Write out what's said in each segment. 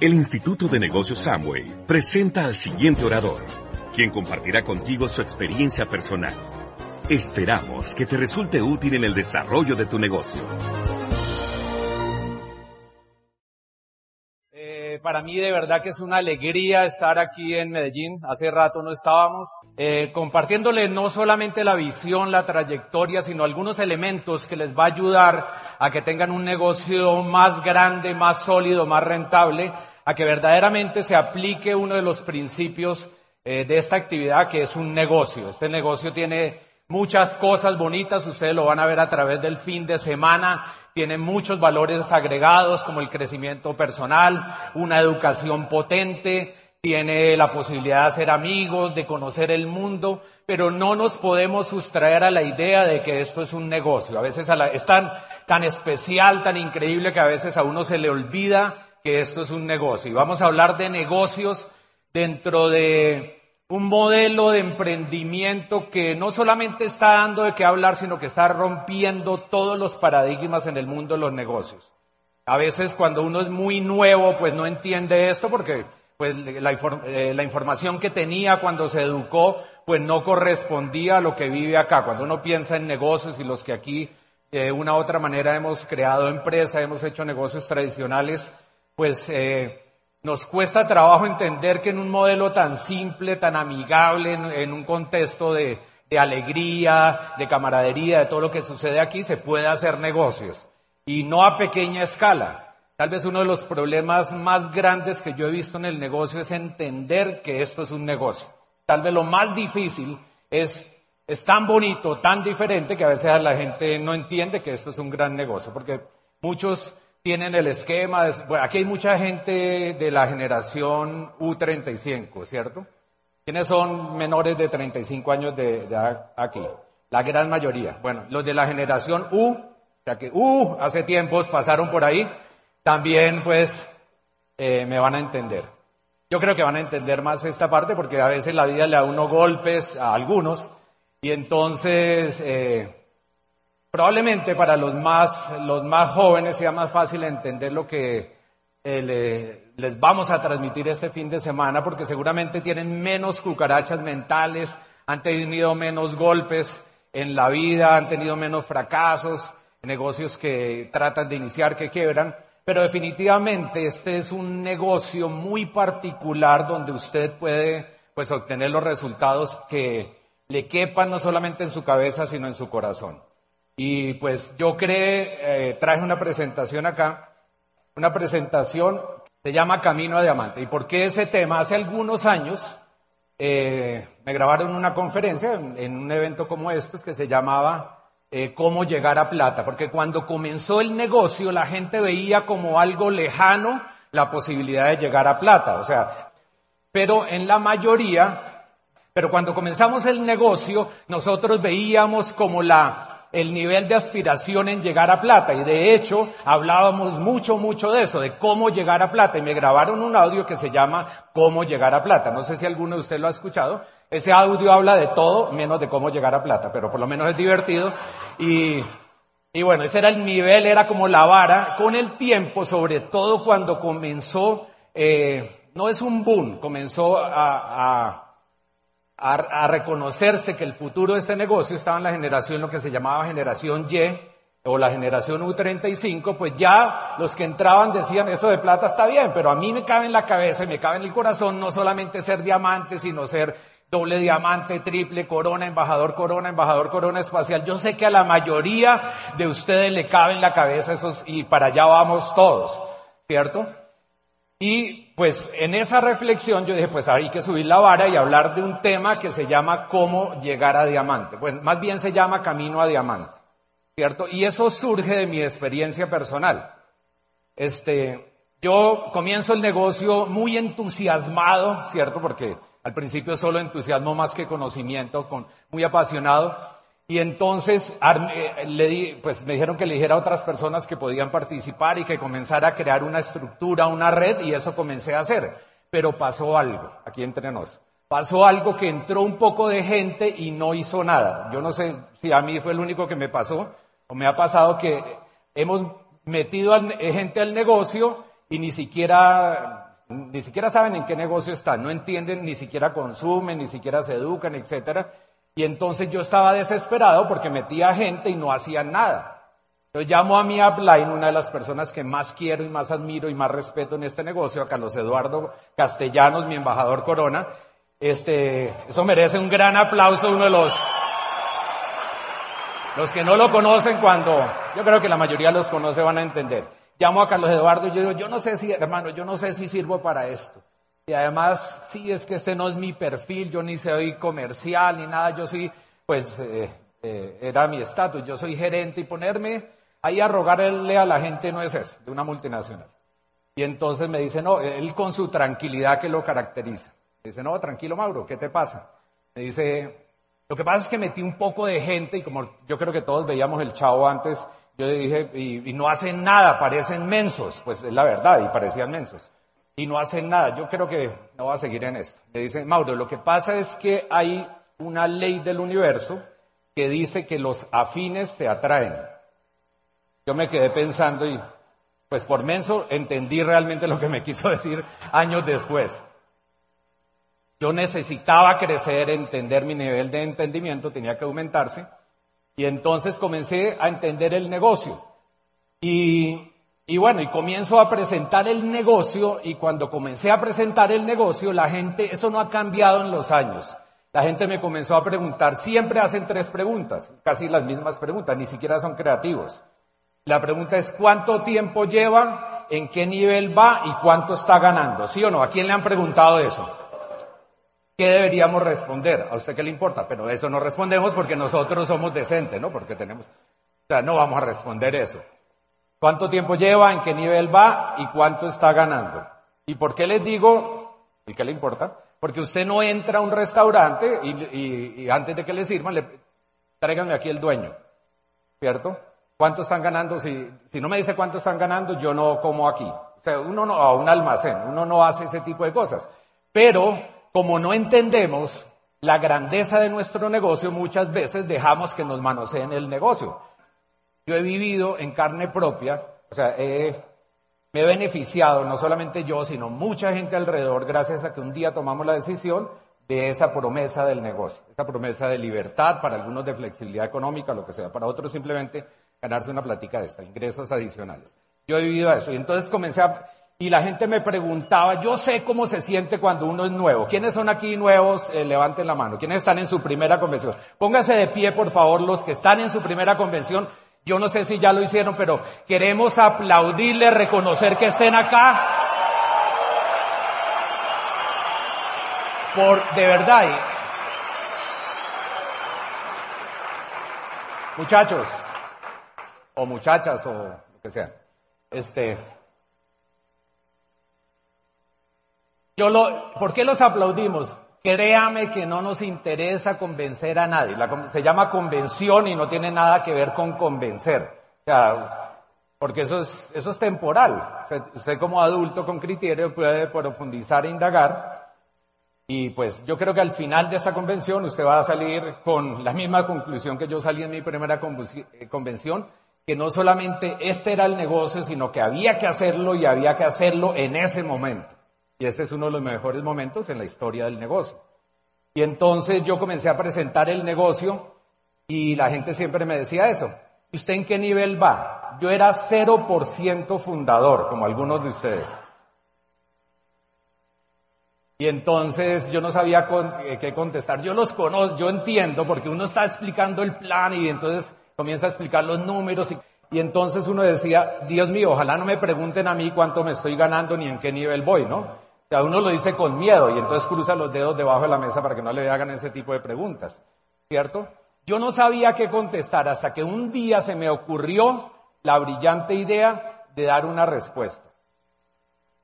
El Instituto de Negocios Samway presenta al siguiente orador, quien compartirá contigo su experiencia personal. Esperamos que te resulte útil en el desarrollo de tu negocio. Para mí de verdad que es una alegría estar aquí en Medellín. Hace rato no estábamos eh, compartiéndole no solamente la visión, la trayectoria, sino algunos elementos que les va a ayudar a que tengan un negocio más grande, más sólido, más rentable, a que verdaderamente se aplique uno de los principios eh, de esta actividad que es un negocio. Este negocio tiene muchas cosas bonitas, ustedes lo van a ver a través del fin de semana, tiene muchos valores agregados como el crecimiento personal, una educación potente, tiene la posibilidad de hacer amigos, de conocer el mundo, pero no nos podemos sustraer a la idea de que esto es un negocio. A veces es tan, tan especial, tan increíble que a veces a uno se le olvida que esto es un negocio. Y vamos a hablar de negocios dentro de un modelo de emprendimiento que no solamente está dando de qué hablar, sino que está rompiendo todos los paradigmas en el mundo de los negocios. A veces cuando uno es muy nuevo, pues no entiende esto porque pues la, eh, información que tenía cuando se educó, pues no correspondía a lo que vive acá. Cuando uno piensa en negocios y los que aquí de una u otra manera hemos creado empresa, hemos hecho negocios tradicionales, pues eh, nos cuesta trabajo entender que en un modelo tan simple, tan amigable, en, un contexto de, de, alegría, de camaradería, de todo lo que sucede aquí, se puede hacer negocios. Y no a pequeña escala. Tal vez uno de los problemas más grandes que yo he visto en el negocio es entender que esto es un negocio. Tal vez lo más difícil es, es tan bonito, tan diferente, que a veces la gente no entiende que esto es un gran negocio. Porque muchos tienen el esquema. bueno, aquí hay mucha gente de la generación U35, ¿cierto? ¿Quiénes son menores de 35 años de, aquí? La gran mayoría. Bueno, los de la generación U, ya que U hace tiempos pasaron por ahí, también pues eh, me van a entender. Yo creo que van a entender más esta parte porque a veces la vida le da unos golpes a algunos y entonces eh, Probablemente para los más, los más jóvenes sea más fácil entender lo que eh, les vamos a transmitir este fin de semana porque seguramente tienen menos cucarachas mentales, han tenido menos golpes en la vida, han tenido menos fracasos, negocios que tratan de iniciar, que quiebran. Pero definitivamente este es un negocio muy particular donde usted puede pues obtener los resultados que le quepan no solamente en su cabeza, sino en su corazón. Y pues yo creé, eh, traje una presentación acá, una presentación se llama Camino a Diamante. ¿Y por qué ese tema? Hace algunos años eh, me grabaron una conferencia en, un evento como estos que se llamaba eh, Cómo llegar a plata, porque cuando comenzó el negocio la gente veía como algo lejano la posibilidad de llegar a plata, o sea, pero en la mayoría, pero cuando comenzamos el negocio nosotros veíamos como la el nivel de aspiración en llegar a plata. Y de hecho, hablábamos mucho, mucho de eso, de cómo llegar a plata. Y me grabaron un audio que se llama Cómo llegar a plata. No sé si alguno de ustedes lo ha escuchado. Ese audio habla de todo menos de cómo llegar a plata, pero por lo menos es divertido. Y, y bueno, ese era el nivel, era como la vara. Con el tiempo, sobre todo cuando comenzó, eh, no es un boom, comenzó a, a a, reconocerse que el futuro de este negocio estaba en la generación, lo que se llamaba generación Y o la generación U35, pues ya los que entraban decían, eso de plata está bien, pero a mí me cabe en la cabeza y me cabe en el corazón no solamente ser diamante, sino ser doble diamante, triple corona, embajador corona, embajador corona espacial. Yo sé que a la mayoría de ustedes le cabe en la cabeza esos y para allá vamos todos, ¿cierto? Y pues en esa reflexión yo dije, pues hay que subir la vara y hablar de un tema que se llama cómo llegar a diamante. Pues más bien se llama camino a diamante, ¿cierto? Y eso surge de mi experiencia personal. Este, yo comienzo el negocio muy entusiasmado, ¿cierto? Porque al principio solo entusiasmo más que conocimiento, con, muy apasionado. Y entonces eh, le di, pues me dijeron que le dijera a otras personas que podían participar y que comenzara a crear una estructura, una red, y eso comencé a hacer. Pero pasó algo, aquí entre nos. Pasó algo que entró un poco de gente y no hizo nada. Yo no sé si a mí fue el único que me pasó, o me ha pasado que hemos metido a gente al negocio y ni siquiera ni siquiera saben en qué negocio están, no entienden, ni siquiera consumen, ni siquiera se educan, etcétera. Y entonces yo estaba desesperado porque metía gente y no hacían nada. Yo llamo a mi upline, una de las personas que más quiero y más admiro y más respeto en este negocio, a Carlos Eduardo Castellanos, mi embajador Corona. Este, eso merece un gran aplauso, uno de los, los que no lo conocen cuando, yo creo que la mayoría los conoce van a entender. Llamo a Carlos Eduardo y yo digo, yo no sé si, hermano, yo no sé si sirvo para esto. Y además, sí, es que este no es mi perfil, yo ni soy comercial ni nada, yo sí, pues, eh, eh, era mi estatus, yo soy gerente y ponerme Ahí a rogarle a la gente no es eso, de una multinacional. Y entonces me dice, no, él con su tranquilidad que lo caracteriza. Me dice, no, tranquilo Mauro, ¿qué te pasa? Me dice, lo que pasa es que metí un poco de gente y como yo creo que todos veíamos el chavo antes, yo le dije, y, no hacen nada, parecen mensos. Pues es la verdad, y parecían mensos. Y no hacen nada. Yo creo que no va a seguir en esto. Me dice, Mauro, lo que pasa es que hay una ley del universo que dice que los afines se atraen. Yo me quedé pensando y pues por menso entendí realmente lo que me quiso decir años después. Yo necesitaba crecer, entender mi nivel de entendimiento, tenía que aumentarse. Y entonces comencé a entender el negocio. Y, y, bueno, y comienzo a presentar el negocio y cuando comencé a presentar el negocio, la gente, eso no ha cambiado en los años. La gente me comenzó a preguntar, siempre hacen tres preguntas, casi las mismas preguntas, ni siquiera son creativos. La pregunta es cuánto tiempo lleva, en qué nivel va y cuánto está ganando. ¿Sí o no? ¿A quién le han preguntado eso? ¿Qué deberíamos responder? ¿A usted qué le importa? Pero eso no respondemos porque nosotros somos decentes, ¿no? Porque tenemos... O sea, no vamos a responder eso. ¿Cuánto tiempo lleva? ¿En qué nivel va? ¿Y cuánto está ganando? ¿Y por qué les digo? ¿Y qué le importa? Porque usted no entra a un restaurante y, antes de que le sirvan, le, tráiganme aquí el dueño. ¿Cierto? ¿Cuánto están ganando? Si, si no me dice cuánto están ganando, yo no como aquí. O sea, uno no, a un almacén, uno no hace ese tipo de cosas. Pero, como no entendemos la grandeza de nuestro negocio, muchas veces dejamos que nos manoseen el negocio. Yo he vivido en carne propia, o sea, me he beneficiado, no solamente yo, sino mucha gente alrededor, gracias a que un día tomamos la decisión de esa promesa del negocio, esa promesa de libertad, para algunos de flexibilidad económica, lo que sea, para otros simplemente ganarse una plática de esta, ingresos adicionales. Yo he vivido eso y entonces comencé a... Y la gente me preguntaba, yo sé cómo se siente cuando uno es nuevo. ¿Quiénes son aquí nuevos? Eh, levanten la mano. ¿Quiénes están en su primera convención? Pónganse de pie, por favor, los que están en su primera convención. Yo no sé si ya lo hicieron, pero queremos aplaudirles, reconocer que estén acá. Por, de verdad. Muchachos, o muchachas o lo que sea. Este, yo lo, ¿por qué los aplaudimos? Créame que no nos interesa convencer a nadie. se llama convención y no tiene nada que ver con convencer. O sea, porque eso es, eso es temporal. usted como adulto con criterio puede profundizar e indagar. Y pues yo creo que al final de esta convención usted va a salir con la misma conclusión que yo salí en mi primera convención, que no solamente este era el negocio, sino que había que hacerlo y había que hacerlo en ese momento. Y este es uno de los mejores momentos en la historia del negocio. Y entonces yo comencé a presentar el negocio y la gente siempre me decía eso. ¿Y usted en qué nivel va? Yo era 0% fundador, como algunos de ustedes. Y entonces yo no sabía eh, qué contestar. Yo los conozco, yo entiendo, porque uno está explicando el plan y entonces comienza a explicar los números y, entonces uno decía, Dios mío, ojalá no me pregunten a mí cuánto me estoy ganando ni en qué nivel voy, ¿no? Sea, uno lo dice con miedo y entonces cruza los dedos debajo de la mesa para que no le hagan ese tipo de preguntas, ¿cierto? Yo no sabía qué contestar hasta que un día se me ocurrió la brillante idea de dar una respuesta.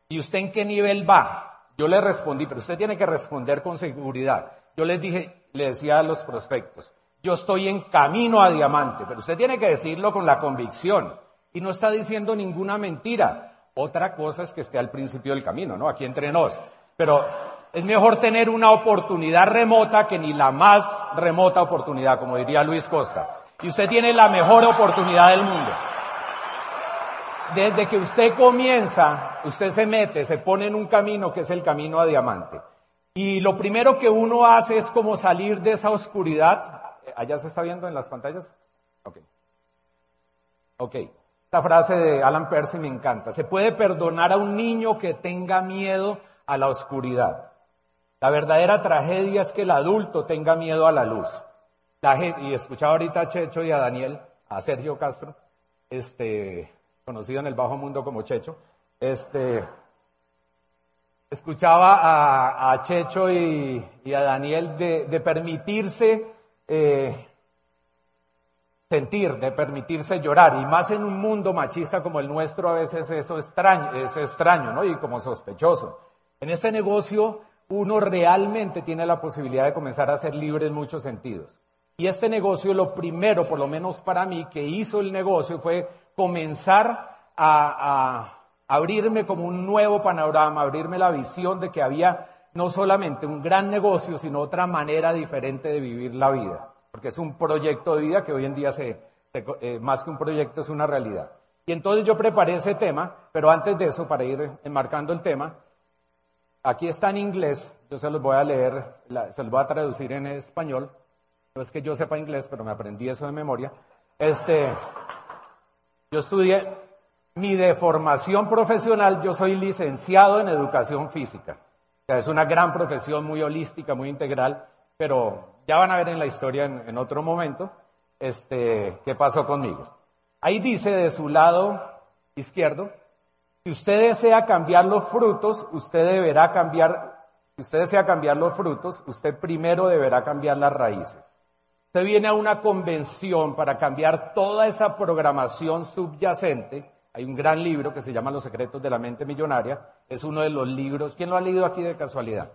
¿Y usted en qué nivel va? Yo le respondí, pero usted tiene que responder con seguridad. Yo les dije, le decía a los prospectos, yo estoy en camino a diamante, pero usted tiene que decirlo con la convicción y no está diciendo ninguna mentira. Otra cosa es que esté al principio del camino, ¿no? Aquí entre nos. Pero es mejor tener una oportunidad remota que ni la más remota oportunidad, como diría Luis Costa. Y usted tiene la mejor oportunidad del mundo. desde que usted comienza, usted se mete, se pone en un camino que es el camino a diamante. Y lo primero que uno hace es como salir de esa oscuridad. ¿Allá se está viendo en las pantallas? Ok. Ok. Esta frase de Alan Percy me encanta. Se puede perdonar a un niño que tenga miedo a la oscuridad. La verdadera tragedia es que el adulto tenga miedo a la luz. y escuchaba ahorita a Checho y a Daniel, a Sergio Castro, este, conocido en el bajo mundo como Checho, este, escuchaba a, Checho y, a Daniel de, permitirse eh, sentir, de permitirse llorar, y más en un mundo machista como el nuestro, a veces eso extraño, es extraño, ¿no? Y como sospechoso. En este negocio, uno realmente tiene la posibilidad de comenzar a ser libre en muchos sentidos. Y este negocio, lo primero, por lo menos para mí, que hizo el negocio fue comenzar a, abrirme como un nuevo panorama, abrirme la visión de que había no solamente un gran negocio, sino otra manera diferente de vivir la vida. Porque es un proyecto de vida que hoy en día se, eh, más que un proyecto es una realidad. Y entonces yo preparé ese tema, pero antes de eso, para ir enmarcando el tema, aquí está en inglés, yo se los voy a leer, se los voy a traducir en español. No es que yo sepa inglés, pero me aprendí eso de memoria. Este, yo estudié, mi deformación profesional, yo soy licenciado en educación física. O sea, es una gran profesión muy holística, muy integral, pero ya van a ver en la historia en, otro momento este, qué pasó conmigo. Ahí dice de su lado izquierdo, si usted desea cambiar los frutos, usted deberá cambiar, si usted desea cambiar los frutos, usted primero deberá cambiar las raíces. Usted viene a una convención para cambiar toda esa programación subyacente. Hay un gran libro que se llama Los secretos de la mente millonaria. Es uno de los libros. ¿Quién lo ha leído aquí de casualidad?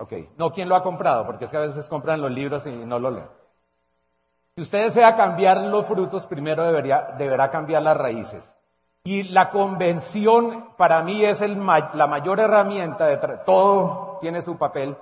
Ok. No, ¿quién lo ha comprado? Porque es que a veces compran los libros y no lo leen. Si usted desea cambiar los frutos, primero debería, deberá cambiar las raíces. Y la convención para mí es el, la mayor herramienta de todo tiene su papel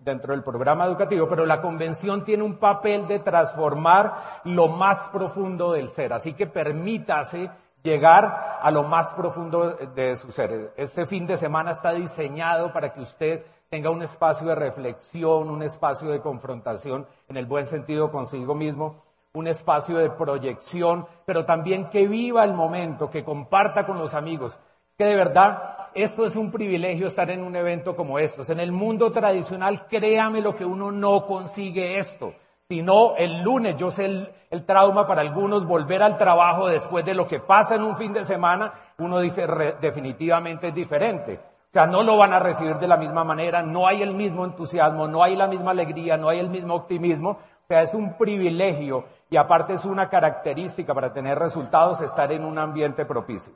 dentro del programa educativo, pero la convención tiene un papel de transformar lo más profundo del ser. Así que permítase llegar a lo más profundo de su ser. Este fin de semana está diseñado para que usted tenga un espacio de reflexión, un espacio de confrontación en el buen sentido consigo mismo, un espacio de proyección, pero también que viva el momento, que comparta con los amigos, que de verdad esto es un privilegio estar en un evento como estos. En el mundo tradicional, créame lo que uno no consigue esto. Sino el lunes, yo sé el, trauma para algunos, volver al trabajo después de lo que pasa en un fin de semana, uno dice definitivamente es diferente. O sea, no lo van a recibir de la misma manera, no hay el mismo entusiasmo, no hay la misma alegría, no hay el mismo optimismo. O sea, es un privilegio y aparte es una característica para tener resultados estar en un ambiente propicio.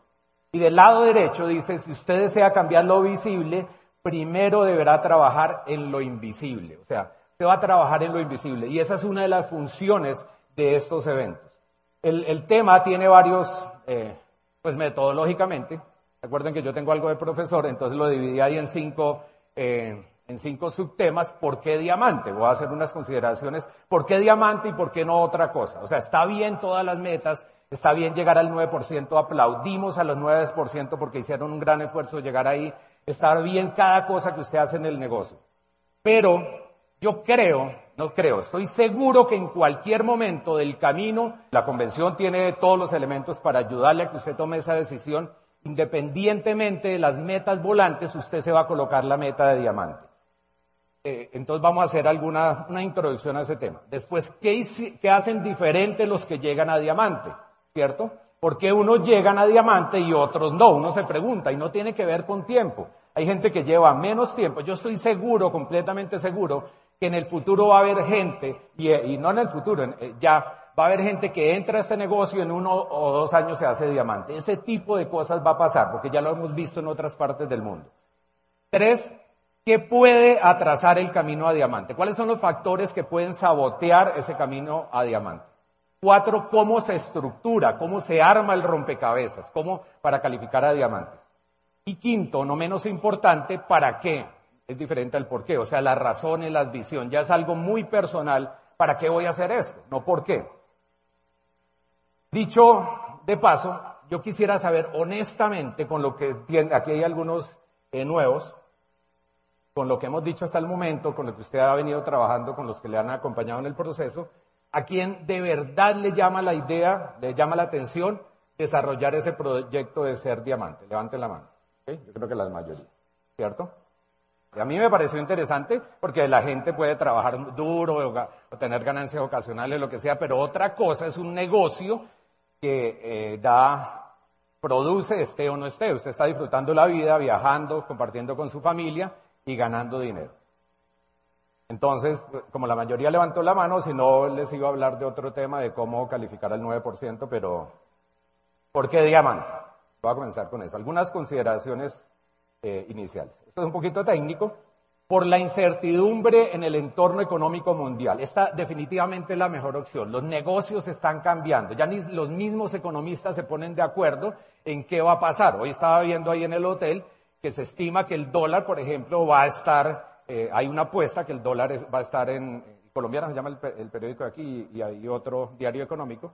Y del lado derecho dice, si usted desea cambiar lo visible, primero deberá trabajar en lo invisible. O sea, usted va a trabajar en lo invisible. Y esa es una de las funciones de estos eventos. El, tema tiene varios, eh, pues metodológicamente, recuerden que yo tengo algo de profesor, entonces lo dividí ahí en cinco, eh, en cinco subtemas. ¿Por qué diamante? Voy a hacer unas consideraciones. ¿Por qué diamante y por qué no otra cosa? O sea, está bien todas las metas, Está bien llegar al 9%, aplaudimos a los 9% porque hicieron un gran esfuerzo llegar ahí. Está bien cada cosa que usted hace en el negocio. Pero yo creo, no creo, estoy seguro que en cualquier momento del camino, la convención tiene todos los elementos para ayudarle a que usted tome esa decisión. Independientemente de las metas volantes, usted se va a colocar la meta de diamante. Eh, entonces vamos a hacer alguna una introducción a ese tema. Después, ¿qué, ¿qué hacen diferente los que llegan a diamante? ¿cierto? Porque unos llegan a diamante y otros no? Uno se pregunta y no tiene que ver con tiempo. Hay gente que lleva menos tiempo. Yo estoy seguro, completamente seguro, que en el futuro va a haber gente, y, no en el futuro, eh, ya va a haber gente que entra a este negocio y en uno o dos años se hace diamante. Ese tipo de cosas va a pasar, porque ya lo hemos visto en otras partes del mundo. Tres, ¿qué puede atrasar el camino a diamante? ¿Cuáles son los factores que pueden sabotear ese camino a diamante? Cuatro, cómo se estructura, cómo se arma el rompecabezas, cómo para calificar a diamantes. Y quinto, no menos importante, ¿para qué? Es diferente al por qué, o sea, las razones, las visión, ya es algo muy personal, ¿para qué voy a hacer esto? No por qué. Dicho de paso, yo quisiera saber honestamente con lo que tiene, aquí hay algunos eh, nuevos, con lo que hemos dicho hasta el momento, con lo que usted ha venido trabajando, con los que le han acompañado en el proceso, a quién de verdad le llama la idea, le llama la atención desarrollar ese proyecto de ser diamante. Levante la mano. Yo creo que la mayoría, ¿cierto? Y a mí me pareció interesante porque la gente puede trabajar duro o, tener ganancias ocasionales, lo que sea, pero otra cosa es un negocio que eh, da, produce, esté o no esté. Usted está disfrutando la vida, viajando, compartiendo con su familia y ganando dinero. Entonces, como la mayoría levantó la mano, si no les iba a hablar de otro tema de cómo calificar al 9%, pero ¿por qué diamante? Voy a comenzar con eso. Algunas consideraciones eh, iniciales. Esto es un poquito técnico. Por la incertidumbre en el entorno económico mundial. Esta definitivamente es la mejor opción. Los negocios están cambiando. Ya ni los mismos economistas se ponen de acuerdo en qué va a pasar. Hoy estaba viendo ahí en el hotel que se estima que el dólar, por ejemplo, va a estar, eh, hay una apuesta que el dólar va a estar en, colombiano se llama el, periódico de aquí y, hay otro diario económico,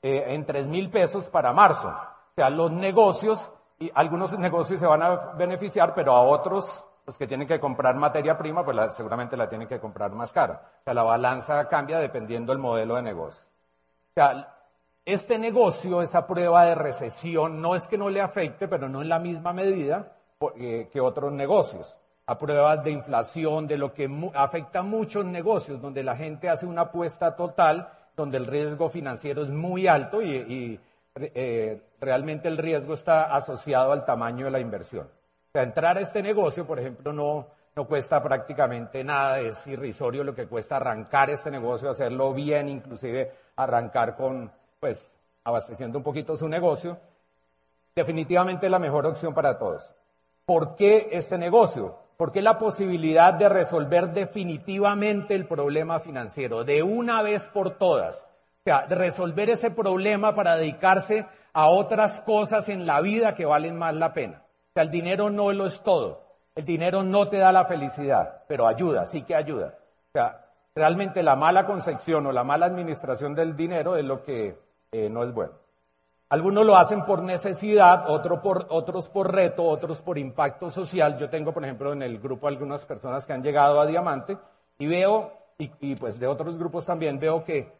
eh, en tres mil pesos para marzo. O sea, los negocios, y algunos negocios se van a beneficiar, pero a otros, los que tienen que comprar materia prima, pues seguramente la tienen que comprar más cara. O sea, la balanza cambia dependiendo del modelo de negocio. O sea, este negocio, esa prueba de recesión, no es que no le afecte, pero no en la misma medida eh, que otros negocios. A pruebas de inflación, de lo que afecta a muchos negocios, donde la gente hace una apuesta total, donde el riesgo financiero es muy alto y, eh, realmente el riesgo está asociado al tamaño de la inversión. Sea, entrar a este negocio, por ejemplo, no, no cuesta prácticamente nada, es irrisorio lo que cuesta arrancar este negocio, hacerlo bien, inclusive arrancar con, pues, abasteciendo un poquito su negocio. Definitivamente es la mejor opción para todos. ¿Por qué este negocio? Porque la posibilidad de resolver definitivamente el problema financiero de una vez por todas. O sea, resolver ese problema para dedicarse a otras cosas en la vida que valen más la pena. Sea, el dinero no lo es todo. El dinero no te da la felicidad, pero ayuda, sí que ayuda. O sea, realmente la mala concepción o la mala administración del dinero es lo que eh, no es bueno. Algunos lo hacen por necesidad, por, otros por reto, otros por impacto social. Yo tengo, por ejemplo, en el grupo algunas personas que han llegado a Diamante y veo, y, pues de otros grupos también veo que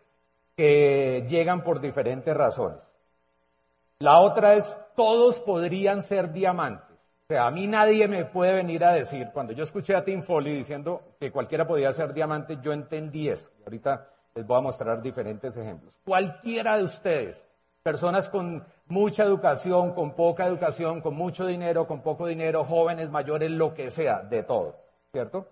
llegan por diferentes razones. La otra es, todos podrían ser diamantes. O sea, a mí nadie me puede venir a decir, cuando yo escuché a Tim Foley diciendo que cualquiera podía ser diamante, yo entendí eso. Ahorita les voy a mostrar diferentes ejemplos. Cualquiera de ustedes Personas con mucha educación, con poca educación, con mucho dinero, con poco dinero, jóvenes, mayores, lo que sea, de todo, ¿cierto?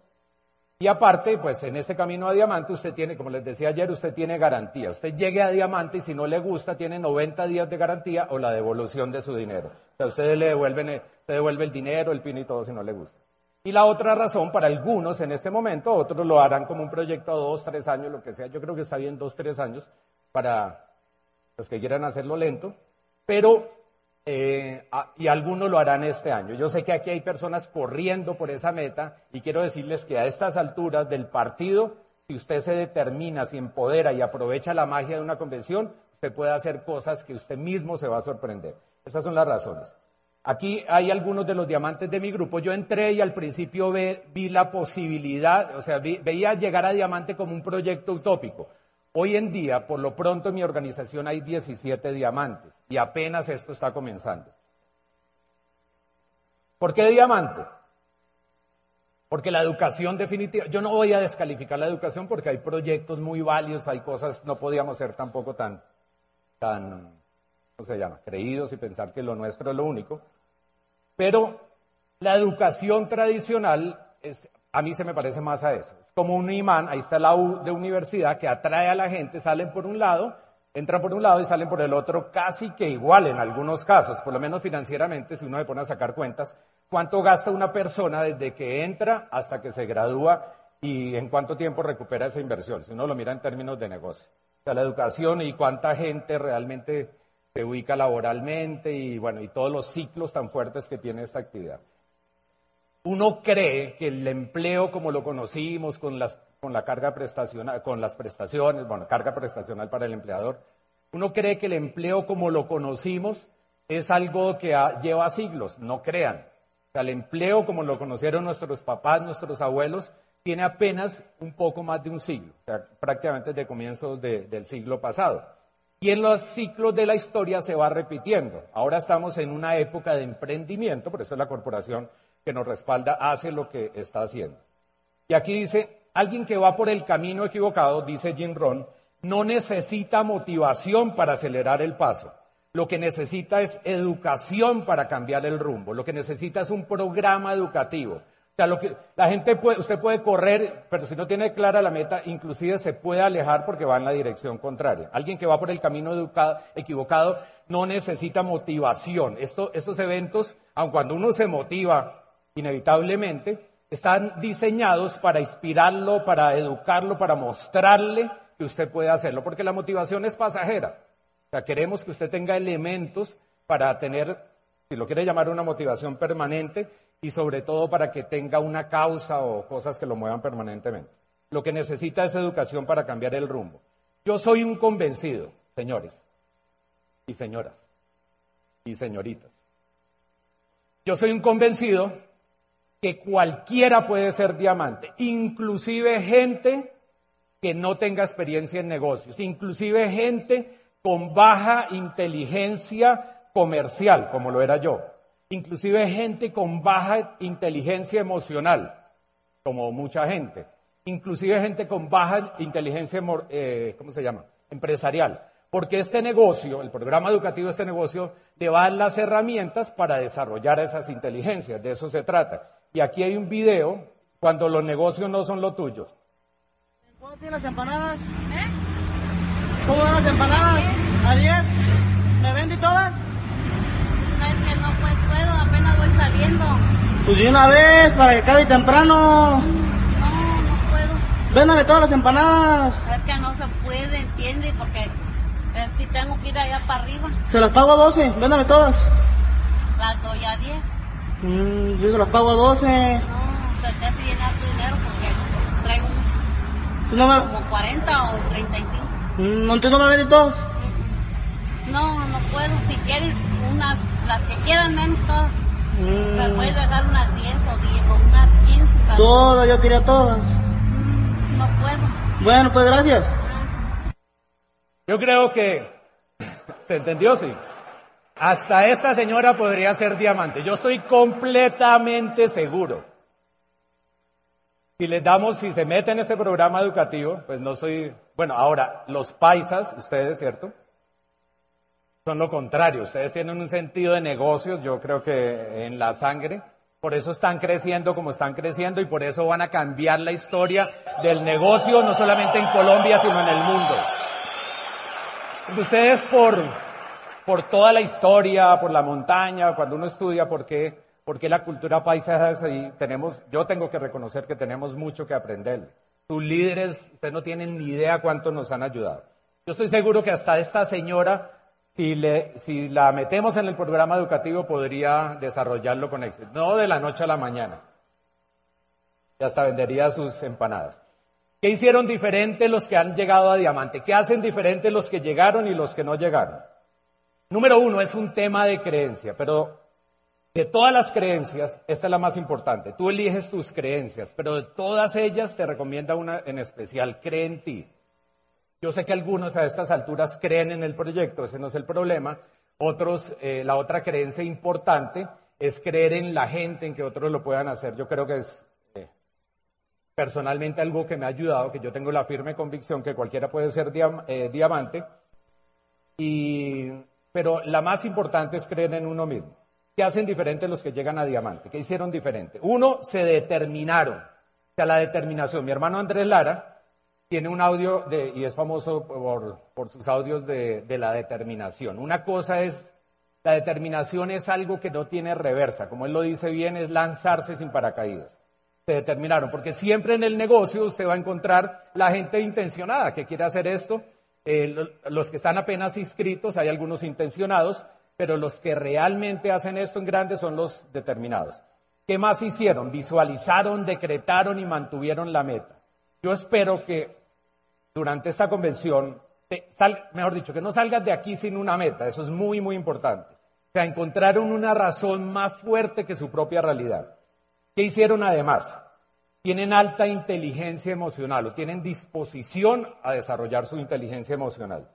Y aparte, pues en ese camino a diamante usted tiene, como les decía ayer, usted tiene garantía. Usted llegue a diamante y si no le gusta, tiene 90 días de garantía o la devolución de su dinero. O sea, usted le devuelven, usted devuelve el dinero, el pino y todo si no le gusta. Y la otra razón, para algunos en este momento, otros lo harán como un proyecto a dos, tres años, lo que sea. Yo creo que está bien dos, tres años para los que quieran hacerlo lento, pero, eh, y algunos lo harán este año. Yo sé que aquí hay personas corriendo por esa meta y quiero decirles que a estas alturas del partido, si usted se determina, se empodera y aprovecha la magia de una convención, usted puede hacer cosas que usted mismo se va a sorprender. Esas son las razones. Aquí hay algunos de los diamantes de mi grupo. Yo entré y al principio vi la posibilidad, o sea, veía llegar a diamante como un proyecto utópico. Hoy en día, por lo pronto en mi organización hay 17 diamantes y apenas esto está comenzando. ¿Por qué diamante? Porque la educación definitiva, yo no voy a descalificar la educación porque hay proyectos muy válidos, hay cosas, no podíamos ser tampoco tan, tan, ¿cómo se llama?, creídos y pensar que lo nuestro es lo único. Pero la educación tradicional es, a mí se me parece más a eso. Es como un imán, ahí está la U de universidad que atrae a la gente, salen por un lado, entran por un lado y salen por el otro, casi que igual en algunos casos, por lo menos financieramente, si uno se pone a sacar cuentas, cuánto gasta una persona desde que entra hasta que se gradúa y en cuánto tiempo recupera esa inversión, si uno lo mira en términos de negocio. O sea, la educación y cuánta gente realmente se ubica laboralmente y bueno, y todos los ciclos tan fuertes que tiene esta actividad uno cree que el empleo como lo conocimos con, las, la carga prestacional, con las prestaciones, bueno, carga prestacional para el empleador, uno cree que el empleo como lo conocimos es algo que lleva siglos, no crean. el empleo, como lo conocieron nuestros papás, nuestros abuelos, tiene apenas un poco más de un siglo, o sea, prácticamente desde comienzos del siglo pasado. Y en los ciclos de la historia se va repitiendo. Ahora estamos en una época de emprendimiento, por eso la corporación que nos respalda hace lo que está haciendo. Y aquí dice, alguien que va por el camino equivocado, dice Jim Ron, no necesita motivación para acelerar el paso. Lo que necesita es educación para cambiar el rumbo. Lo que necesita es un programa educativo. O sea, lo que, la gente puede, usted puede correr, pero si no tiene clara la meta, inclusive se puede alejar porque va en la dirección contraria. Alguien que va por el camino equivocado no necesita motivación. estos eventos, aun cuando uno se motiva inevitablemente, están diseñados para inspirarlo, para educarlo, para mostrarle que usted puede hacerlo, porque la motivación es pasajera. Queremos que usted tenga elementos para tener, si lo quiere llamar una motivación permanente, y sobre todo para que tenga una causa o cosas que lo muevan permanentemente. Lo que necesita es educación para cambiar el rumbo. Yo soy un convencido, señores y señoras y señoritas. Yo soy un convencido que cualquiera puede ser diamante, inclusive gente que no tenga experiencia en negocios, inclusive gente con baja inteligencia comercial, como lo era yo, inclusive gente con baja inteligencia emocional, como mucha gente, inclusive gente con baja inteligencia, eh, ¿cómo se llama? Empresarial. Porque este negocio, el programa educativo de este negocio, le va a dar las herramientas para desarrollar esas inteligencias, de eso se trata. Y aquí hay un video cuando los negocios no son lo tuyo. ¿Cuánto tienen las empanadas? ¿Eh? ¿Cómo van las empanadas? ¿A 10? ¿Me vende todas? No, es que no pues, puedo, apenas voy saliendo. Pues de una vez, para que acabe temprano. No, no puedo. Véndame todas las empanadas. Es que no se puede, ¿entiende? Porque eh, si tengo que ir allá para arriba. Se las pago a 12, véndame todas. Las doy a 10. Mm, yo se las pago a 12. No, te hace llenar tu dinero porque traigo no me... como 40 o 35. Mm, ¿No me venir todos? No, no puedo. Si quieres, unas, las que quieran menos todas. Mm. Me puedes dejar unas 10 o 10 o unas 15. Todas, yo quería todas. Mm, no puedo. Bueno, pues gracias. Yo creo que se entendió, sí. Hasta esta señora podría ser diamante. Yo estoy completamente seguro. Si les damos, si se meten en ese programa educativo, pues no soy, bueno, ahora, los paisas, ustedes, ¿cierto? Son lo contrario, ustedes tienen un sentido de negocios, yo creo que en la sangre, por eso están creciendo como están creciendo y por eso van a cambiar la historia del negocio, no solamente en Colombia, sino en el mundo. Ustedes por por toda la historia, por la montaña, cuando uno estudia por qué, por qué la cultura paisa es así, tenemos, yo tengo que reconocer que tenemos mucho que aprender. Tus líderes, ustedes no tienen ni idea cuánto nos han ayudado. Yo estoy seguro que hasta esta señora, si, la metemos en el programa educativo, podría desarrollarlo con éxito. No de la noche a la mañana. Y hasta vendería sus empanadas. ¿Qué hicieron diferente los que han llegado a diamante? ¿Qué hacen diferente los que llegaron y los que no llegaron? Número uno, es un tema de creencia, pero de todas las creencias, esta es la más importante. Tú eliges tus creencias, pero de todas ellas te recomienda una en especial, cree en ti. Yo sé que algunos a estas alturas creen en el proyecto, ese no es el problema. Otros, eh, la otra creencia importante es creer en la gente, en que otros lo puedan hacer. Yo creo que es eh, personalmente algo que me ha ayudado, que yo tengo la firme convicción que cualquiera puede ser eh, diamante. Y pero la más importante es creer en uno mismo. ¿Qué hacen diferente los que llegan a diamante? ¿Qué hicieron diferente? Uno, se determinaron. O sea, la determinación. Mi hermano Andrés Lara tiene un audio de, y es famoso por, sus audios de, de la determinación. Una cosa es, la determinación es algo que no tiene reversa. Como él lo dice bien, es lanzarse sin paracaídas. Se determinaron, porque siempre en el negocio usted va a encontrar la gente intencionada que quiere hacer esto eh, los que están apenas inscritos, hay algunos intencionados, pero los que realmente hacen esto en grande son los determinados. ¿Qué más hicieron? Visualizaron, decretaron y mantuvieron la meta. Yo espero que durante esta convención, mejor dicho, que no salgas de aquí sin una meta, eso es muy, muy importante. O sea, encontraron una razón más fuerte que su propia realidad. ¿Qué hicieron además? Tienen alta inteligencia emocional o tienen disposición a desarrollar su inteligencia emocional.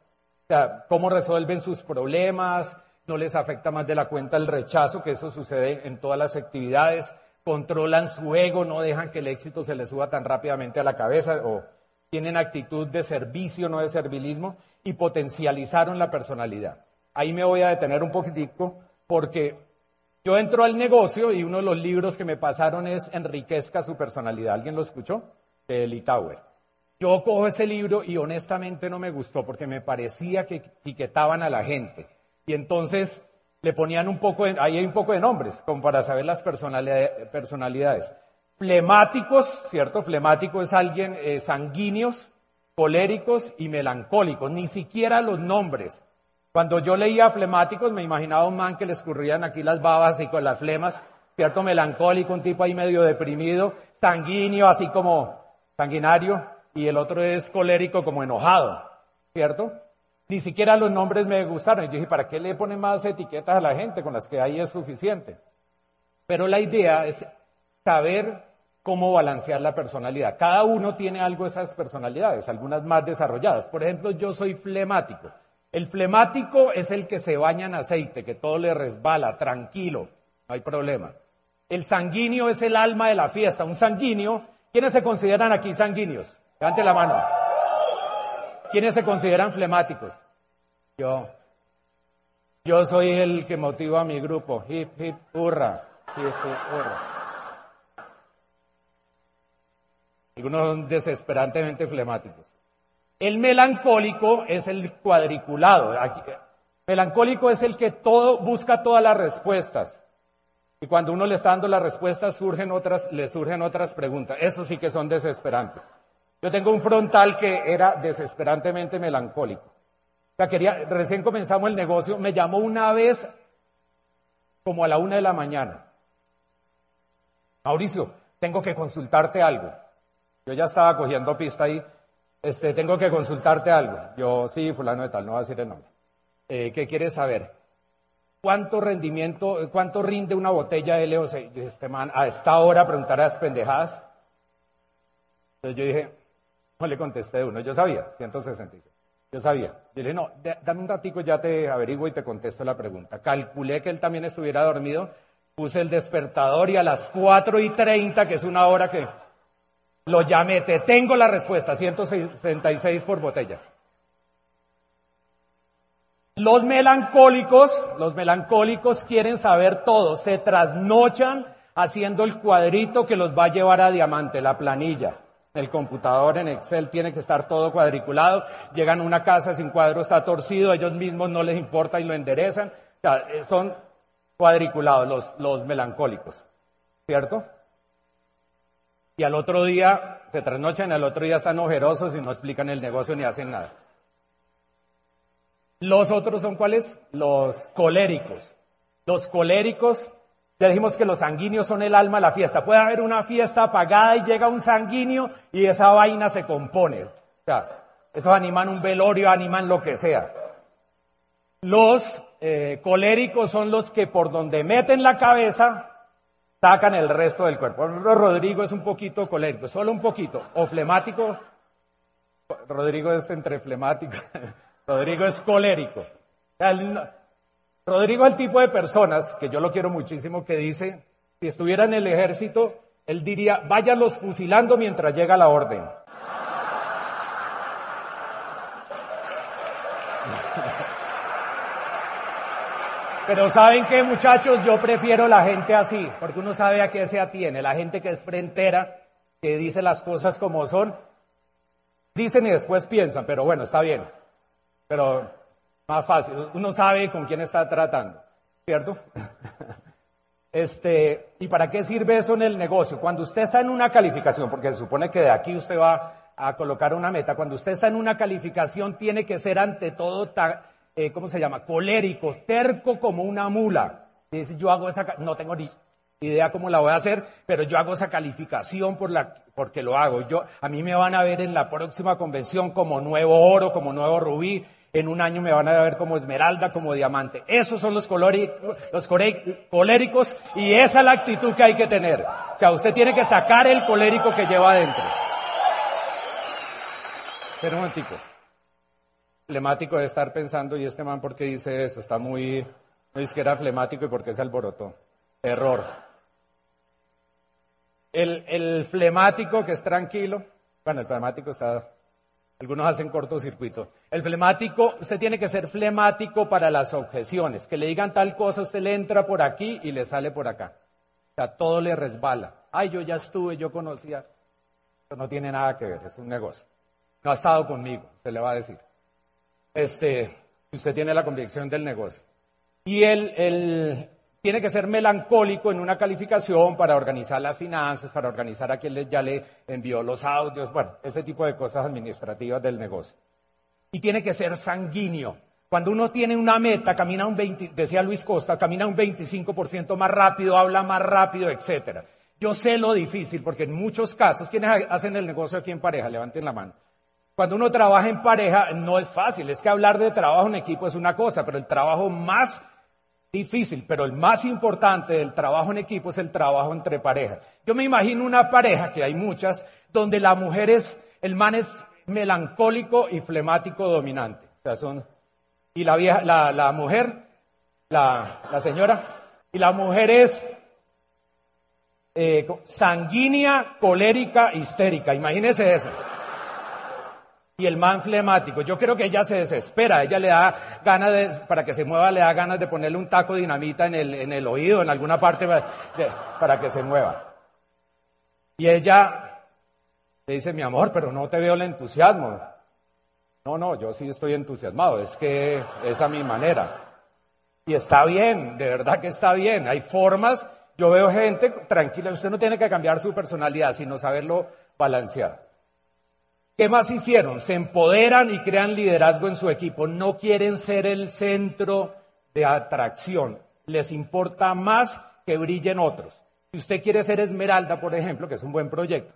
O sea, cómo resuelven sus problemas, no les afecta más de la cuenta el rechazo, que eso sucede en todas las actividades, controlan su ego, no dejan que el éxito se les suba tan rápidamente a la cabeza o tienen actitud de servicio, no de servilismo, y potencializaron la personalidad. Ahí me voy a detener un poquitico porque yo entro al negocio y uno de los libros que me pasaron es Enriquezca su personalidad. ¿Alguien lo escuchó? De. Yo cojo ese libro y honestamente no me gustó porque me parecía que etiquetaban a la gente. Y entonces le ponían un poco, de, ahí hay un poco de nombres, como para saber las personalidades. Flemáticos, ¿cierto? Flemático es alguien eh, sanguíneos, coléricos y melancólicos. Ni siquiera los nombres. Cuando yo leía flemáticos me imaginaba un man que le escurrían aquí las babas y con las flemas, ¿cierto? Melancólico, un tipo ahí medio deprimido, sanguíneo, así como sanguinario, y el otro es colérico como enojado, ¿cierto? Ni siquiera los nombres me gustaron. Yo dije, ¿para qué le ponen más etiquetas a la gente? Con las que ahí es suficiente. Pero la idea es saber cómo balancear la personalidad. Cada uno tiene algo de esas personalidades, algunas más desarrolladas. Por ejemplo, yo soy flemático. El flemático es el que se baña en aceite, que todo le resbala, tranquilo, no hay problema. El sanguíneo es el alma de la fiesta. Un sanguíneo, ¿quiénes se consideran aquí sanguíneos? Levante la mano. ¿Quiénes se consideran flemáticos? Yo. Yo soy el que motiva a mi grupo. Hip, hip, hurra. Hip, hip, hurra. Algunos son desesperantemente flemáticos. El melancólico es el cuadriculado. melancólico es el que todo, busca todas las respuestas. Y cuando uno le está dando las respuestas, surgen otras, le surgen otras preguntas. Eso sí que son desesperantes. Yo tengo un frontal que era desesperantemente melancólico. Recién comenzamos el negocio, me llamó una vez como a la una de la mañana. Mauricio, tengo que consultarte algo. Yo ya estaba cogiendo pista ahí. Este, tengo que consultarte algo. Yo, sí, fulano de tal, no voy a decir el nombre. Eh, ¿Qué quieres saber? ¿Cuánto rendimiento, cuánto rinde una botella de LOC? Este man, a esta hora preguntar a las pendejadas. Entonces yo dije, no le contesté uno, yo sabía, 166. Yo sabía. Yo dije, no, dame un ratico, ya te averiguo y te contesto la pregunta. Calculé que él también estuviera dormido, puse el despertador y a las 4 y 30, que es una hora que lo llamé, te tengo la respuesta, 166 por botella. Los melancólicos, los melancólicos quieren saber todo, se trasnochan haciendo el cuadrito que los va a llevar a diamante, la planilla. El computador en Excel tiene que estar todo cuadriculado. Llegan a una casa sin cuadro, está torcido, ellos mismos no les importa y lo enderezan. Eh, son cuadriculados los, los melancólicos, ¿cierto? Y al otro día se trasnochan, al otro día están ojerosos y no explican el negocio ni hacen nada. Los otros son cuáles? Los coléricos. Los coléricos ya dijimos que los sanguíneos son el alma de la fiesta. Puede haber una fiesta apagada y llega un sanguíneo y esa vaina se compone. O sea, esos animan un velorio, animan lo que sea. Los eh, coléricos son los que por donde meten la cabeza sacan el resto del cuerpo. Rodrigo es un poquito colérico, solo un poquito. O flemático. Rodrigo es entre flemático. Rodrigo es colérico. Rodrigo es el tipo de personas, que yo lo quiero muchísimo, que dice, si estuviera en el ejército, él diría, váyanlos fusilando mientras llega la orden. Pero ¿saben qué, muchachos? Yo prefiero la gente así, porque uno sabe a qué se atiene. La gente que es frentera, que dice las cosas como son, dicen y después piensan, pero bueno, está bien. Pero más fácil. Uno sabe con quién está tratando, ¿cierto? Este, ¿y para qué sirve eso en el negocio? Cuando usted está en una calificación, porque se supone que de aquí usted va a colocar una meta, cuando usted está en una calificación tiene que ser ante todo, eh, ¿cómo se llama? Colérico, terco como una mula. yo hago esa, no tengo ni idea cómo la voy a hacer, pero yo hago esa calificación por la, porque lo hago. Yo, a mí me van a ver en la próxima convención como nuevo oro, como nuevo rubí, en un año me van a ver como esmeralda, como diamante. Esos son los, los coléricos y esa es la actitud que hay que tener. O sea, usted tiene que sacar el colérico que lleva adentro. Pero un momentico. Flemático de estar pensando, ¿y este man por qué dice eso? Está muy, no dice que era flemático y por qué se alborotó. Error. El, el flemático que es tranquilo, bueno, el flemático está algunos hacen cortocircuito. El flemático, usted tiene que ser flemático para las objeciones. Que le digan tal cosa, usted le entra por aquí y le sale por acá. O sea, todo le resbala. Ay, yo ya estuve, yo conocía. Eso no tiene nada que ver, es un negocio. No ha estado conmigo, se le va a decir. Este, usted tiene la convicción del negocio. Y el, tiene que ser melancólico en una calificación para organizar las finanzas, para organizar a quien ya le envió los audios, bueno, ese tipo de cosas administrativas del negocio. Y tiene que ser sanguíneo. Cuando uno tiene una meta, camina un 20, decía Luis Costa, camina un 25% más rápido, habla más rápido, etcétera. Yo sé lo difícil, porque en muchos casos, ¿quiénes hacen el negocio aquí en pareja? Levanten la mano. Cuando uno trabaja en pareja no es fácil, es que hablar de trabajo en equipo es una cosa, pero el trabajo más difícil, pero el más importante del trabajo en equipo es el trabajo entre parejas. Yo me imagino una pareja, que hay muchas, donde la mujer es, el man es melancólico y flemático dominante. O sea, son, y la vieja, la, la mujer, la, señora, y la mujer es eh, sanguínea, colérica, histérica. Imagínese eso y el man flemático. Yo creo que ella se desespera, ella le da ganas de, para que se mueva, le da ganas de ponerle un taco de dinamita en el, en el oído, en alguna parte para, que se mueva. Y ella le dice, mi amor, pero no te veo el entusiasmo. No, no, yo sí estoy entusiasmado, es que es a mi manera. Y está bien, de verdad que está bien. Hay formas, yo veo gente tranquila, usted no tiene que cambiar su personalidad, sino saberlo balancear. ¿Qué más hicieron? Se empoderan y crean liderazgo en su equipo. No quieren ser el centro de atracción. Les importa más que brillen otros. Si usted quiere ser esmeralda, por ejemplo, que es un buen proyecto,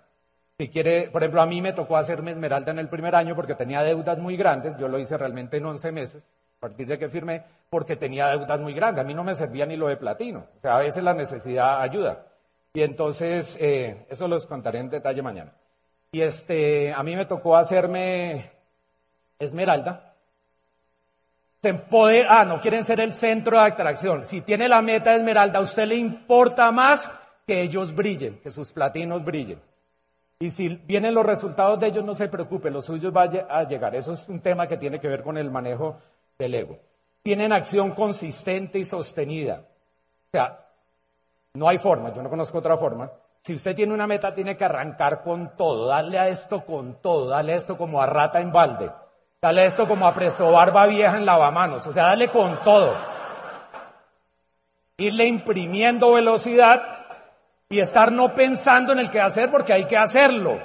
si quiere, por ejemplo, a mí me tocó hacerme esmeralda en el primer año porque tenía deudas muy grandes, yo lo hice realmente en 11 meses, a partir de que firmé, porque tenía deudas muy grandes, a mí no me servía ni lo de platino, o sea, a veces la necesidad ayuda. Y entonces, eh, eso los contaré en detalle mañana. Y este, a mí me tocó hacerme esmeralda. Se empodera, ah, no quieren ser el centro de atracción. Si tiene la meta esmeralda, a usted le importa más que ellos brillen, que sus platinos brillen. Y si vienen los resultados de ellos, no se preocupe, los suyos van a llegar. Eso es un tema que tiene que ver con el manejo del ego. Tienen acción consistente y sostenida. O sea, no hay forma, yo no conozco otra forma si usted tiene una meta, tiene que arrancar con todo, darle a esto con todo, darle a esto como a rata en balde, darle a esto como a presto barba vieja en lavamanos, o sea, darle con todo. Irle imprimiendo velocidad y estar no pensando en el que hacer porque hay que hacerlo,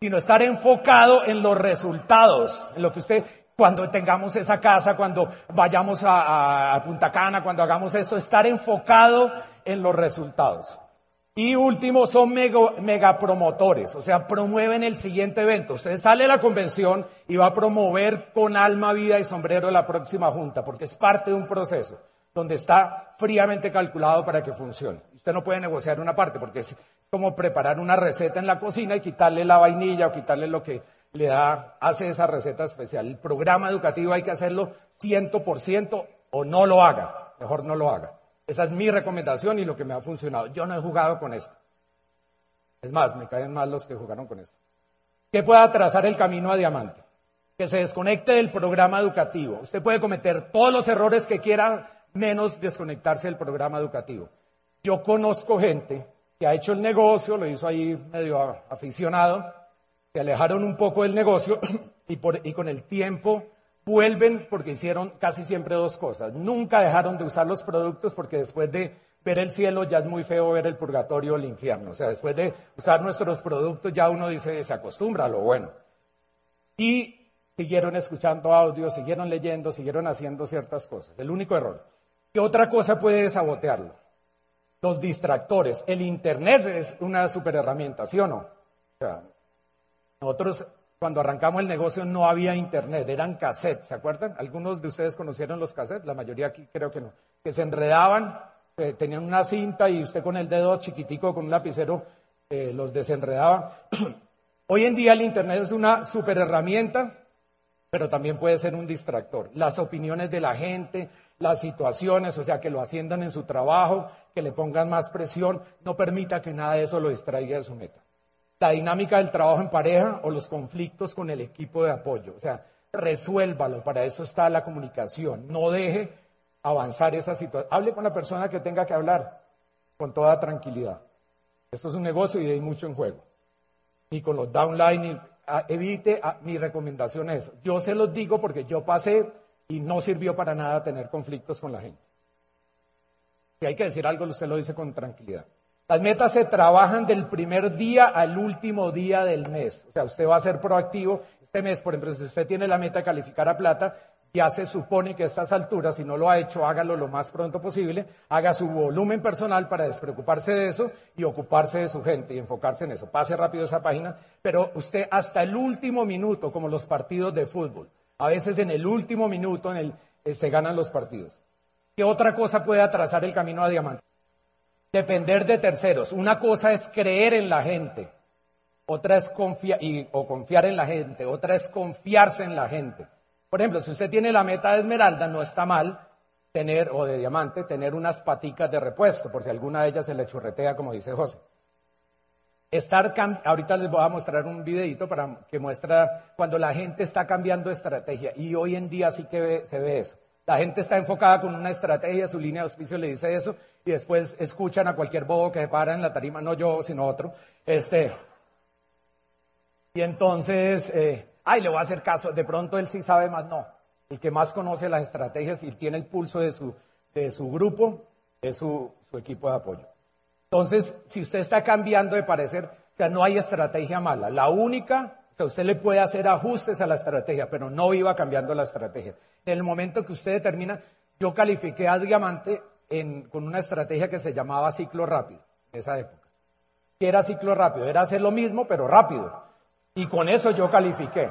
sino estar enfocado en los resultados, en lo que usted, cuando tengamos esa casa, cuando vayamos a, a Punta Cana, cuando hagamos esto, estar enfocado en los resultados. Y último, son megapromotores, o sea, promueven el siguiente evento. Usted sale a la convención y va a promover con alma, vida y sombrero la próxima junta, porque es parte de un proceso donde está fríamente calculado para que funcione. Usted no puede negociar una parte, porque es como preparar una receta en la cocina y quitarle la vainilla o quitarle lo que le da, hace esa receta especial. El programa educativo hay que hacerlo ciento por ciento o no lo haga, mejor no lo haga. Esa es mi recomendación y lo que me ha funcionado. Yo no he jugado con esto. Es más, me caen mal los que jugaron con esto. Que pueda trazar el camino a diamante. Que se desconecte del programa educativo. Usted puede cometer todos los errores que quiera, menos desconectarse del programa educativo. Yo conozco gente que ha hecho el negocio, lo hizo ahí medio aficionado, que alejaron un poco del negocio y, y con el tiempo vuelven porque hicieron casi siempre dos cosas. Nunca dejaron de usar los productos porque después de ver el cielo ya es muy feo ver el purgatorio o el infierno. O sea, después de usar nuestros productos ya uno dice, se acostumbra a lo bueno. Y siguieron escuchando audio, siguieron leyendo, siguieron haciendo ciertas cosas. El único error. ¿Qué otra cosa puede sabotearlo? Los distractores. El Internet es una super herramienta, ¿sí o no? O sea, nosotros cuando arrancamos el negocio no había internet, eran cassettes, ¿se acuerdan? Algunos de ustedes conocieron los cassettes, la mayoría aquí creo que no, que se enredaban, eh, tenían una cinta y usted con el dedo chiquitico, con un lapicero, eh, los desenredaba. Hoy en día el internet es una super herramienta, pero también puede ser un distractor. Las opiniones de la gente, las situaciones, o sea, que lo asciendan en su trabajo, que le pongan más presión, no permita que nada de eso lo distraiga de su meta la dinámica del trabajo en pareja o los conflictos con el equipo de apoyo. O sea, resuélvalo, para eso está la comunicación. No deje avanzar esa situación. Hable con la persona que tenga que hablar con toda tranquilidad. Esto es un negocio y hay mucho en juego. Y con los downline, evite, ah, mi recomendación es, yo se los digo porque yo pasé y no sirvió para nada tener conflictos con la gente. Si hay que decir algo, usted lo dice con tranquilidad. Las metas se trabajan del primer día al último día del mes. O sea, usted va a ser proactivo. Este mes, por ejemplo, si usted tiene la meta de calificar a plata, ya se supone que a estas alturas, si no lo ha hecho, hágalo lo más pronto posible, haga su volumen personal para despreocuparse de eso y ocuparse de su gente y enfocarse en eso. Pase rápido esa página, pero usted hasta el último minuto, como los partidos de fútbol, a veces en el último minuto en el, eh, se ganan los partidos. ¿Qué otra cosa puede atrasar el camino a diamante? Depender de terceros. Una cosa es creer en la gente, otra es confiar, o confiar en la gente, otra es confiarse en la gente. Por ejemplo, si usted tiene la meta de esmeralda, no está mal tener, o de diamante, tener unas paticas de repuesto, por si alguna de ellas se le churretea, como dice José. Estar ahorita les voy a mostrar un videito para que muestra cuando la gente está cambiando estrategia y hoy en día sí que se ve eso. La gente está enfocada con una estrategia, su línea de auspicio le dice eso, y después escuchan a cualquier bobo que se para en la tarima, no yo, sino otro. Este, y entonces, eh, ay, le voy a hacer caso, de pronto él sí sabe más, no. El que más conoce las estrategias y tiene el pulso de su, de su grupo es su, su equipo de apoyo. Entonces, si usted está cambiando de parecer, o sea, no hay estrategia mala. La única usted le puede hacer ajustes a la estrategia, pero no iba cambiando la estrategia. En el momento que usted determina, yo califiqué a Diamante con una estrategia que se llamaba ciclo rápido, en esa época. ¿Qué era ciclo rápido? Era hacer lo mismo, pero rápido. Y con eso yo califiqué.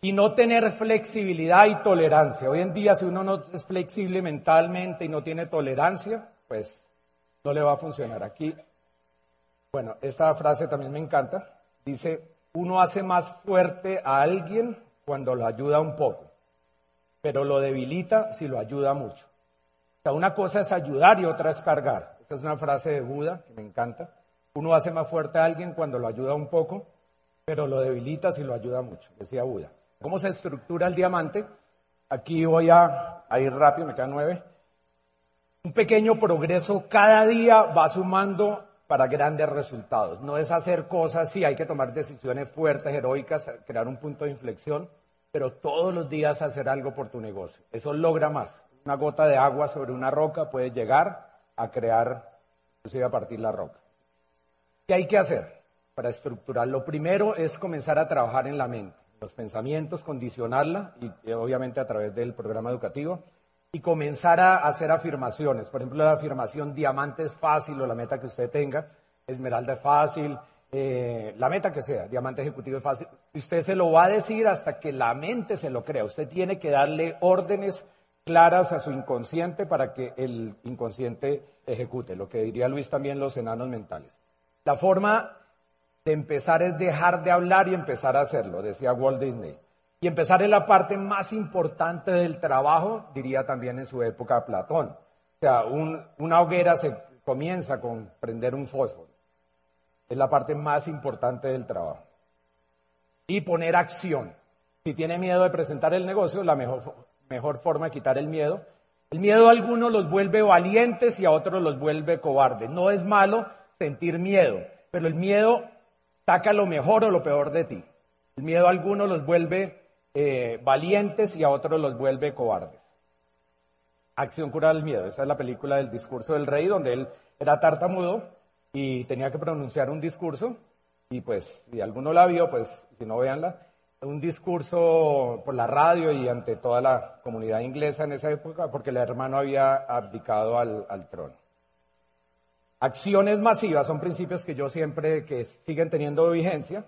Y no tener flexibilidad y tolerancia. Hoy en día, si uno no es flexible mentalmente y no tiene tolerancia, pues no le va a funcionar. Aquí, bueno, esta frase también me encanta. Dice, uno hace más fuerte a alguien cuando lo ayuda un poco, pero lo debilita si lo ayuda mucho. Una cosa es ayudar y otra es cargar. Esta es una frase de Buda que me encanta. Uno hace más fuerte a alguien cuando lo ayuda un poco, pero lo debilita si lo ayuda mucho, decía Buda. ¿Cómo se estructura el diamante? Aquí voy a, a ir rápido, me quedan nueve. Un pequeño progreso cada día va sumando para grandes resultados. No es hacer cosas, sí, hay que tomar decisiones fuertes, heroicas, crear un punto de inflexión, pero todos los días hacer algo por tu negocio. Eso logra más. Una gota de agua sobre una roca puede llegar a crear, inclusive a partir la roca. ¿Qué hay que hacer para estructurar? Lo primero es comenzar a trabajar en la mente, los pensamientos, condicionarla, y obviamente a través del programa educativo y comenzar a hacer afirmaciones. Por ejemplo, la afirmación diamante es fácil o la meta que usted tenga, esmeralda es fácil, eh, la meta que sea, diamante ejecutivo es fácil. Usted se lo va a decir hasta que la mente se lo crea. Usted tiene que darle órdenes claras a su inconsciente para que el inconsciente ejecute, lo que diría Luis también los enanos mentales. La forma de empezar es dejar de hablar y empezar a hacerlo, decía Walt Disney. Y empezar en la parte más importante del trabajo, diría también en su época Platón. O sea, una hoguera se comienza con prender un fósforo. Es la parte más importante del trabajo. Y poner acción. Si tiene miedo de presentar el negocio, la mejor, mejor forma de quitar el miedo. El miedo a algunos los vuelve valientes y a otros los vuelve cobardes. No es malo sentir miedo, pero el miedo saca lo mejor o lo peor de ti. El miedo a algunos los vuelve eh, valientes y a otros los vuelve cobardes. Acción cura del miedo. Esa es la película del discurso del rey, donde él era tartamudo y tenía que pronunciar un discurso. Y pues, si alguno la vio, pues, si no véanla, un discurso por la radio y ante toda la comunidad inglesa en esa época, porque el hermano había abdicado al, trono. Acciones masivas son principios que yo siempre, que siguen teniendo vigencia.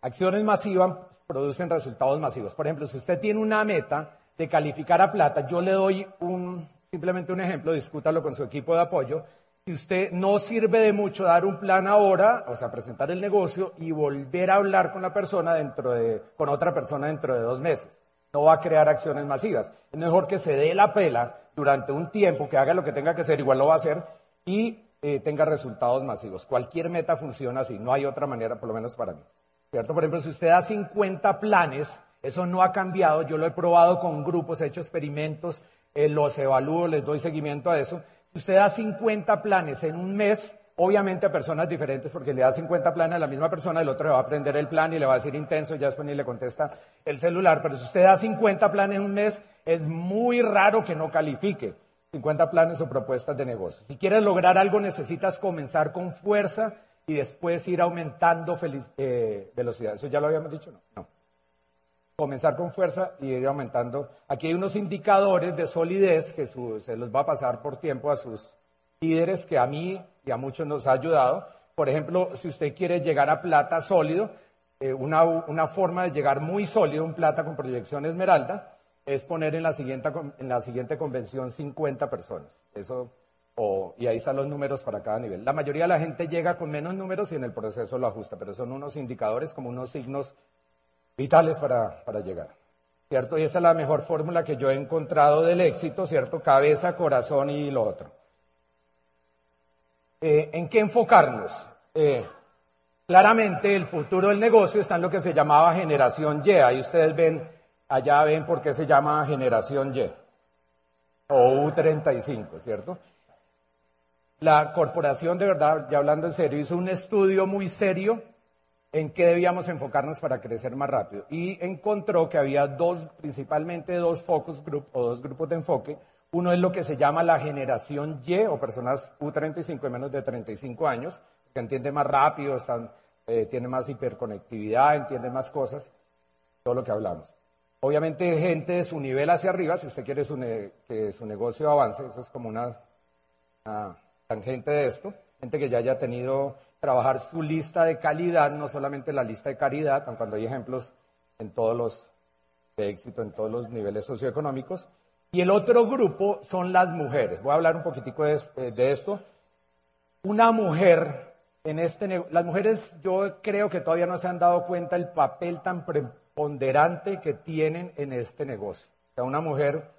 Acciones masivas producen resultados masivos. Por ejemplo, si usted tiene una meta de calificar a plata, yo le doy un, simplemente un ejemplo, discútalo con su equipo de apoyo. Usted no sirve de mucho dar un plan ahora, o sea, presentar el negocio y volver a hablar con la persona dentro de, con otra persona dentro de dos meses. No va a crear acciones masivas. Es mejor que se dé la pela durante un tiempo, que haga lo que tenga que hacer, igual lo va a hacer, y eh, tenga resultados masivos. Cualquier meta funciona así, no hay otra manera, por lo menos para mí. ¿Cierto? Por ejemplo, si usted da 50 planes, eso no ha cambiado, yo lo he probado con grupos, he hecho experimentos, eh, los evalúo, les doy seguimiento a eso. Usted da 50 planes en un mes, obviamente a personas diferentes, porque le da 50 planes a la misma persona, el otro le va a aprender el plan y le va a decir intenso, ya después ni le contesta el celular, pero si usted da 50 planes en un mes, es muy raro que no califique 50 planes o propuestas de negocio. Si quieres lograr algo, necesitas comenzar con fuerza y después ir aumentando eh, velocidad. ¿Eso ya lo habíamos dicho? No. no. Comenzar con fuerza y ir aumentando. Aquí hay unos indicadores de solidez que se los va a pasar por tiempo a sus líderes que a mí y a muchos nos ha ayudado. Por ejemplo, si usted quiere llegar a plata sólido, eh, una, forma de llegar muy sólido, un plata con proyección esmeralda, es poner en la siguiente, en la siguiente convención 50 personas. Eso, y ahí están los números para cada nivel. La mayoría de la gente llega con menos números y en el proceso lo ajusta, pero son unos indicadores como unos signos vitales para, para llegar. ¿Cierto? Y esa es la mejor fórmula que yo he encontrado del éxito, ¿cierto? Cabeza, corazón y lo otro. Eh, ¿En qué enfocarnos? Eh, claramente el futuro del negocio está en lo que se llamaba generación Y. Ahí ustedes ven, allá ven por qué se llama generación Y. O U35, ¿cierto? La corporación, de verdad, ya hablando en serio, hizo un estudio muy serio en qué debíamos enfocarnos para crecer más rápido. Y encontró que había dos, principalmente dos focus group o dos grupos de enfoque. Uno es lo que se llama la generación Y o personas U35 y menos de 35 años, que entiende más rápido, están, eh, tiene más hiperconectividad, entiende más cosas, todo lo que hablamos. Obviamente gente de su nivel hacia arriba, si usted quiere que su negocio avance, eso es como una, una tangente de esto, gente que ya haya tenido trabajar su lista de calidad, no solamente la lista de caridad, aunque cuando hay ejemplos en todos los de éxito en todos los niveles socioeconómicos, y el otro grupo son las mujeres. Voy a hablar un poquitico de, eh, esto. Una mujer en este las mujeres yo creo que todavía no se han dado cuenta el papel tan preponderante que tienen en este negocio. O sea, una mujer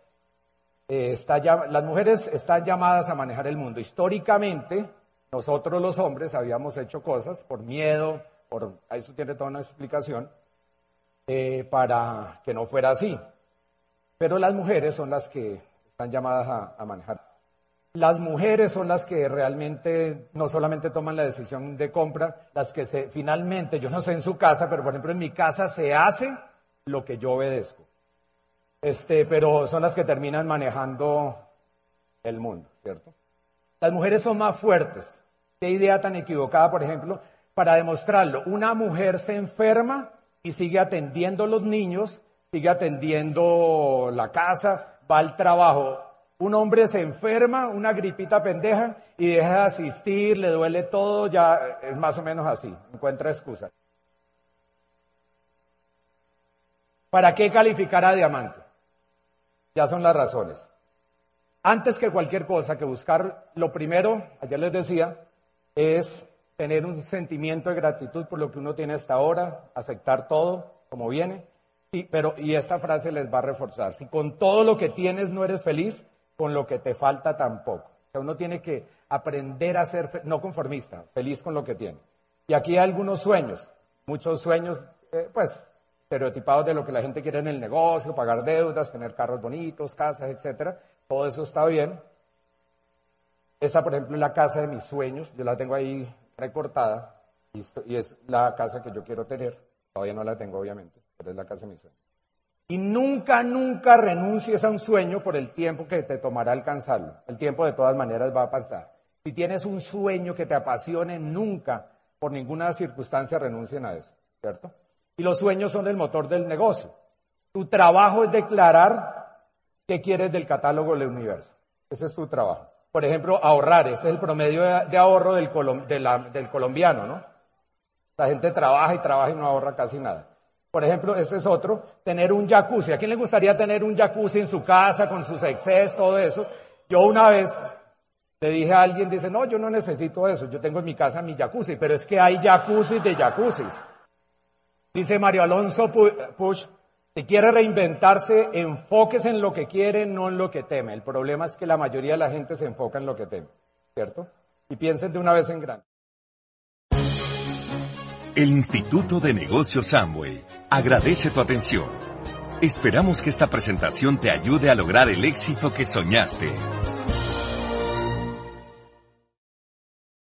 eh, está las mujeres están llamadas a manejar el mundo. Históricamente, nosotros los hombres habíamos hecho cosas por miedo, por eso tiene toda una explicación, eh, para que no fuera así. Pero las mujeres son las que están llamadas a, manejar. Las mujeres son las que realmente no solamente toman la decisión de compra, las que finalmente, yo no sé en su casa, pero por ejemplo en mi casa se hace lo que yo obedezco. Este, pero son las que terminan manejando el mundo, ¿cierto? Las mujeres son más fuertes. Qué idea tan equivocada, por ejemplo, para demostrarlo. Una mujer se enferma y sigue atendiendo los niños sigue atendiendo la casa, va al trabajo. Un hombre se enferma, una gripita pendeja, y deja de asistir, le duele todo, ya es más o menos así, encuentra excusa. ¿Para qué calificar a diamante? Ya son las razones. Antes que cualquier cosa, que buscar lo primero, ayer les decía, es tener un sentimiento de gratitud por lo que uno tiene hasta ahora, aceptar todo como viene pero, y esta frase les va a reforzar. Si con todo lo que tienes no eres feliz, con lo que te falta tampoco. O sea, uno tiene que aprender a ser, no conformista, feliz con lo que tiene. Y aquí hay algunos sueños, muchos sueños, eh, pues, estereotipados de lo que la gente quiere en el negocio, pagar deudas, tener carros bonitos, casas, etcétera. Todo eso está bien. Esta, por ejemplo, es la casa de mis sueños. Yo la tengo ahí recortada y es la casa que yo quiero tener. Todavía no la tengo, obviamente pero es la casa de mi sueño. Y nunca, nunca renuncies a un sueño por el tiempo que te tomará alcanzarlo. El tiempo de todas maneras va a pasar. Si tienes un sueño que te apasione, nunca, por ninguna circunstancia, renuncien a eso, ¿cierto? Y los sueños son el motor del negocio. Tu trabajo es declarar qué quieres del catálogo del universo. Ese es tu trabajo. Por ejemplo, ahorrar. Ese es el promedio de, ahorro del, colombiano, ¿no? La gente trabaja y trabaja y no ahorra casi nada. Por ejemplo, este es otro, tener un jacuzzi. ¿A quién le gustaría tener un jacuzzi en su casa con sus excesos, todo eso? Yo una vez le dije a alguien, dice, no, yo no necesito eso, yo tengo en mi casa mi jacuzzi, pero es que hay jacuzzi de jacuzzis. Dice Mario Alonso Push, si quiere reinventarse, enfóquese en lo que quiere, no en lo que teme. El problema es que la mayoría de la gente se enfoca en lo que teme, ¿cierto? Y piensen de una vez en grande. El Instituto de Negocios Samway agradece tu atención. Esperamos que esta presentación te ayude a lograr el éxito que soñaste.